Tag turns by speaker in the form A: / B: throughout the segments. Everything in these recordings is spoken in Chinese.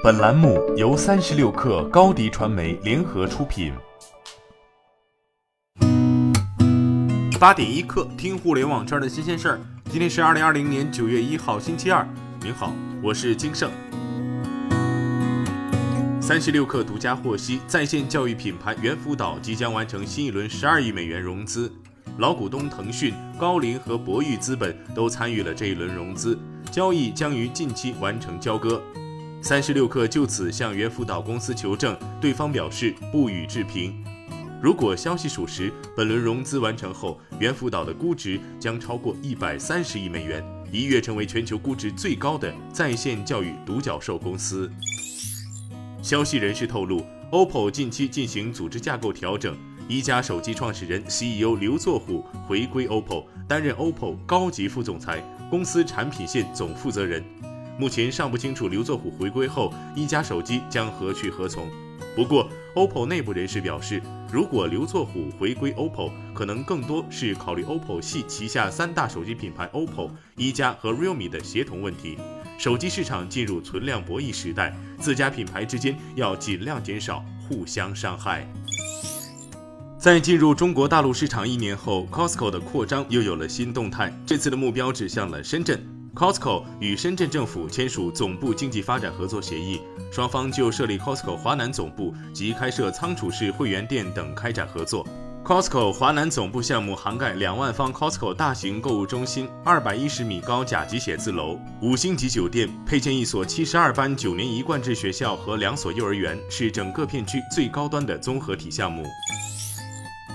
A: 本栏目由三十六氪高低传媒联合出品。
B: 八点一刻，听互联网圈的新鲜事儿。今天是二零二零年九月一号，星期二。您好，我是金盛。三十六氪独家获悉，在线教育品牌猿辅导即将完成新一轮十二亿美元融资，老股东腾讯、高瓴和博裕资本都参与了这一轮融资。交易将于近期完成交割。三十六氪就此向猿辅导公司求证，对方表示不予置评。如果消息属实，本轮融资完成后，猿辅导的估值将超过一百三十亿美元，一跃成为全球估值最高的在线教育独角兽公司。消息人士透露，OPPO 近期进行组织架构调整，一加手机创始人 CEO 刘作虎回归 OPPO，担任 OPPO 高级副总裁。公司产品线总负责人，目前尚不清楚刘作虎回归后一加手机将何去何从。不过，OPPO 内部人士表示，如果刘作虎回归 OPPO，可能更多是考虑 OPPO 系旗下三大手机品牌 OPPO、一加和 Realme 的协同问题。手机市场进入存量博弈时代，自家品牌之间要尽量减少互相伤害。在进入中国大陆市场一年后，Costco 的扩张又有了新动态。这次的目标指向了深圳，Costco 与深圳政府签署总部经济发展合作协议，双方就设立 Costco 华南总部及开设仓储式会员店等开展合作。Costco 华南总部项目涵盖两万方 Costco 大型购物中心、二百一十米高甲级写字楼、五星级酒店，配建一所七十二班九年一贯制学校和两所幼儿园，是整个片区最高端的综合体项目。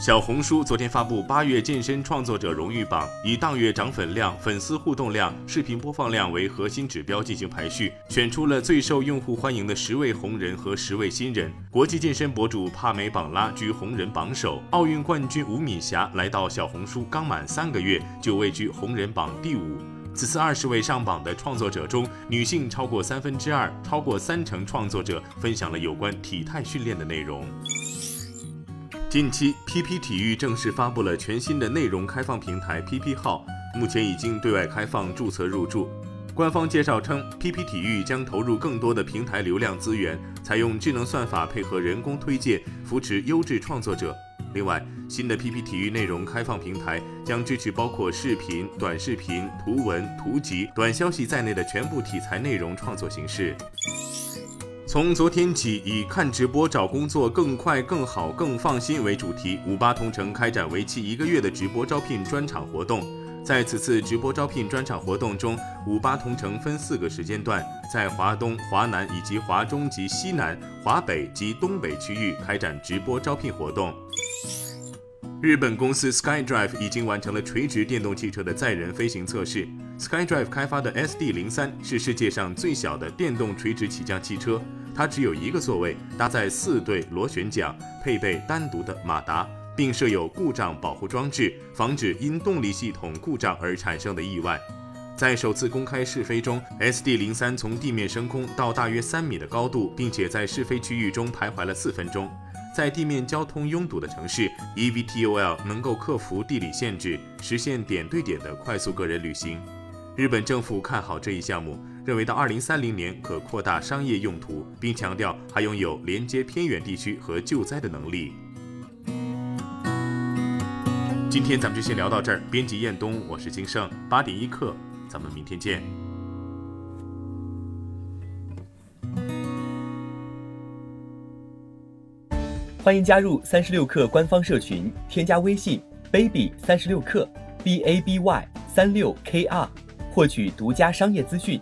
B: 小红书昨天发布八月健身创作者荣誉榜，以当月涨粉量、粉丝互动量、视频播放量为核心指标进行排序，选出了最受用户欢迎的十位红人和十位新人。国际健身博主帕梅榜拉居红人榜首，奥运冠军吴敏霞来到小红书刚满三个月就位居红人榜第五。此次二十位上榜的创作者中，女性超过三分之二，超过三成创作者分享了有关体态训练的内容。近期，PP 体育正式发布了全新的内容开放平台 PP 号，目前已经对外开放注册入驻。官方介绍称，PP 体育将投入更多的平台流量资源，采用智能算法配合人工推荐，扶持优质创作者。另外，新的 PP 体育内容开放平台将支持包括视频、短视频、图文、图集、短消息在内的全部题材内容创作形式。从昨天起，以看直播找工作更快、更好、更放心为主题，五八同城开展为期一个月的直播招聘专场活动。在此次直播招聘专场活动中，五八同城分四个时间段，在华东、华南以及华中及西南、华北及东北区域开展直播招聘活动。日本公司 SkyDrive 已经完成了垂直电动汽车的载人飞行测试。SkyDrive 开发的 SD 零三是世界上最小的电动垂直起降汽车。它只有一个座位，搭载四对螺旋桨，配备单独的马达，并设有故障保护装置，防止因动力系统故障而产生的意外。在首次公开试飞中，SD 零三从地面升空到大约三米的高度，并且在试飞区域中徘徊了四分钟。在地面交通拥堵的城市，eVTOL 能够克服地理限制，实现点对点的快速个人旅行。日本政府看好这一项目。认为到二零三零年可扩大商业用途，并强调还拥有连接偏远地区和救灾的能力。今天咱们就先聊到这儿。编辑彦东，我是金盛，八点一刻，咱们明天见。
C: 欢迎加入三十六氪官方社群，添加微信 baby 三十六氪 b a b y 三六 k r，获取独家商业资讯。